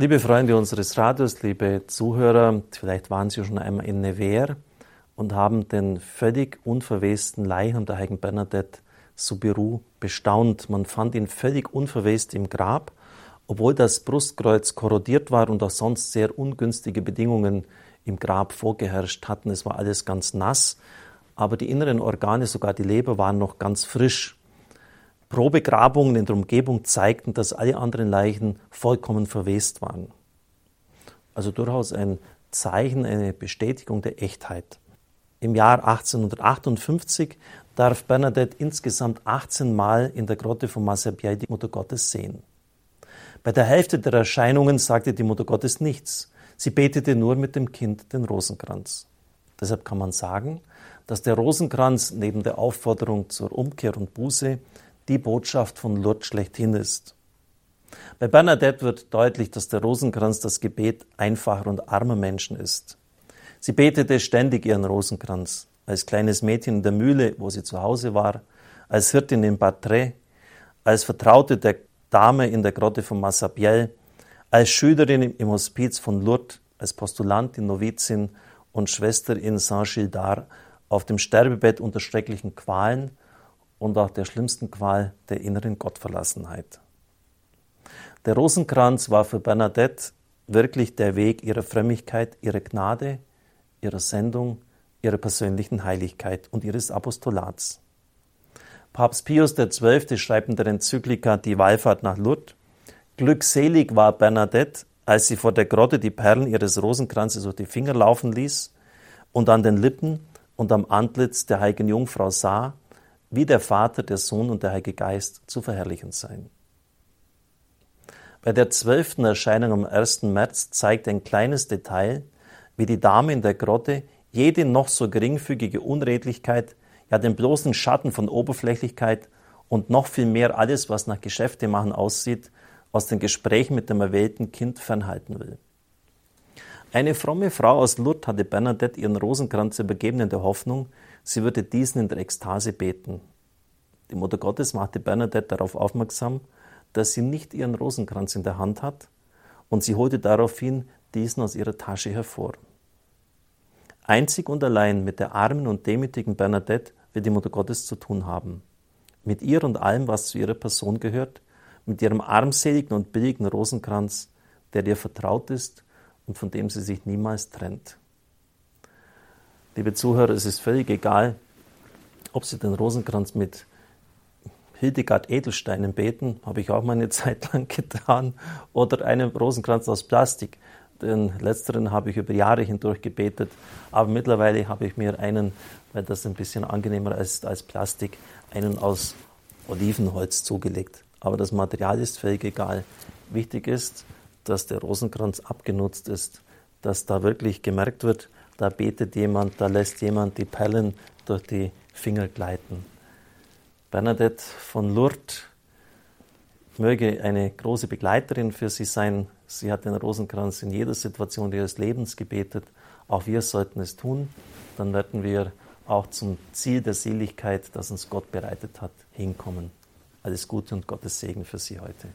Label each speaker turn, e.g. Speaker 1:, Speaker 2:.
Speaker 1: Liebe Freunde unseres Radios, liebe Zuhörer, vielleicht waren Sie schon einmal in Nevers und haben den völlig unverwesten Leichnam der heiligen Bernadette Soubirous bestaunt. Man fand ihn völlig unverwest im Grab, obwohl das Brustkreuz korrodiert war und auch sonst sehr ungünstige Bedingungen im Grab vorgeherrscht hatten. Es war alles ganz nass, aber die inneren Organe, sogar die Leber, waren noch ganz frisch. Probegrabungen in der Umgebung zeigten, dass alle anderen Leichen vollkommen verwest waren. Also durchaus ein Zeichen, eine Bestätigung der Echtheit. Im Jahr 1858 darf Bernadette insgesamt 18 Mal in der Grotte von Massabielle die Mutter Gottes sehen. Bei der Hälfte der Erscheinungen sagte die Mutter Gottes nichts. Sie betete nur mit dem Kind den Rosenkranz. Deshalb kann man sagen, dass der Rosenkranz neben der Aufforderung zur Umkehr und Buße die Botschaft von Lourdes schlechthin ist. Bei Bernadette wird deutlich, dass der Rosenkranz das Gebet einfacher und armer Menschen ist. Sie betete ständig ihren Rosenkranz, als kleines Mädchen in der Mühle, wo sie zu Hause war, als Hirtin in Batray, als Vertraute der Dame in der Grotte von Massabielle, als Schülerin im Hospiz von Lourdes, als Postulantin, Novizin und Schwester in Saint-Gildard auf dem Sterbebett unter schrecklichen Qualen und auch der schlimmsten Qual der inneren Gottverlassenheit. Der Rosenkranz war für Bernadette wirklich der Weg ihrer Frömmigkeit, ihrer Gnade, ihrer Sendung, ihrer persönlichen Heiligkeit und ihres Apostolats. Papst Pius XII. schreibt in der Enzyklika Die Wallfahrt nach Lourdes, Glückselig war Bernadette, als sie vor der Grotte die Perlen ihres Rosenkranzes durch die Finger laufen ließ und an den Lippen und am Antlitz der heiligen Jungfrau sah, wie der Vater, der Sohn und der Heilige Geist zu verherrlichen sein. Bei der zwölften Erscheinung am 1. März zeigt ein kleines Detail, wie die Dame in der Grotte jede noch so geringfügige Unredlichkeit, ja den bloßen Schatten von Oberflächlichkeit und noch viel mehr alles, was nach Geschäfte machen aussieht, aus den Gesprächen mit dem erwählten Kind fernhalten will. Eine fromme Frau aus Lourdes hatte Bernadette ihren Rosenkranz übergeben in der Hoffnung, sie würde diesen in der Ekstase beten. Die Mutter Gottes machte Bernadette darauf aufmerksam, dass sie nicht ihren Rosenkranz in der Hand hat, und sie holte daraufhin diesen aus ihrer Tasche hervor. Einzig und allein mit der armen und demütigen Bernadette wird die Mutter Gottes zu tun haben. Mit ihr und allem, was zu ihrer Person gehört, mit ihrem armseligen und billigen Rosenkranz, der ihr vertraut ist und von dem sie sich niemals trennt. Liebe Zuhörer, es ist völlig egal, ob Sie den Rosenkranz mit Hildegard Edelsteinen beten, habe ich auch mal eine Zeit lang getan, oder einen Rosenkranz aus Plastik. Den letzteren habe ich über Jahre hindurch gebetet, aber mittlerweile habe ich mir einen, weil das ein bisschen angenehmer ist als Plastik, einen aus Olivenholz zugelegt. Aber das Material ist völlig egal. Wichtig ist, dass der Rosenkranz abgenutzt ist, dass da wirklich gemerkt wird, da betet jemand, da lässt jemand die Perlen durch die Finger gleiten. Bernadette von Lourdes möge eine große Begleiterin für Sie sein. Sie hat den Rosenkranz in jeder Situation ihres Lebens gebetet. Auch wir sollten es tun. Dann werden wir auch zum Ziel der Seligkeit, das uns Gott bereitet hat, hinkommen. Alles Gute und Gottes Segen für Sie heute.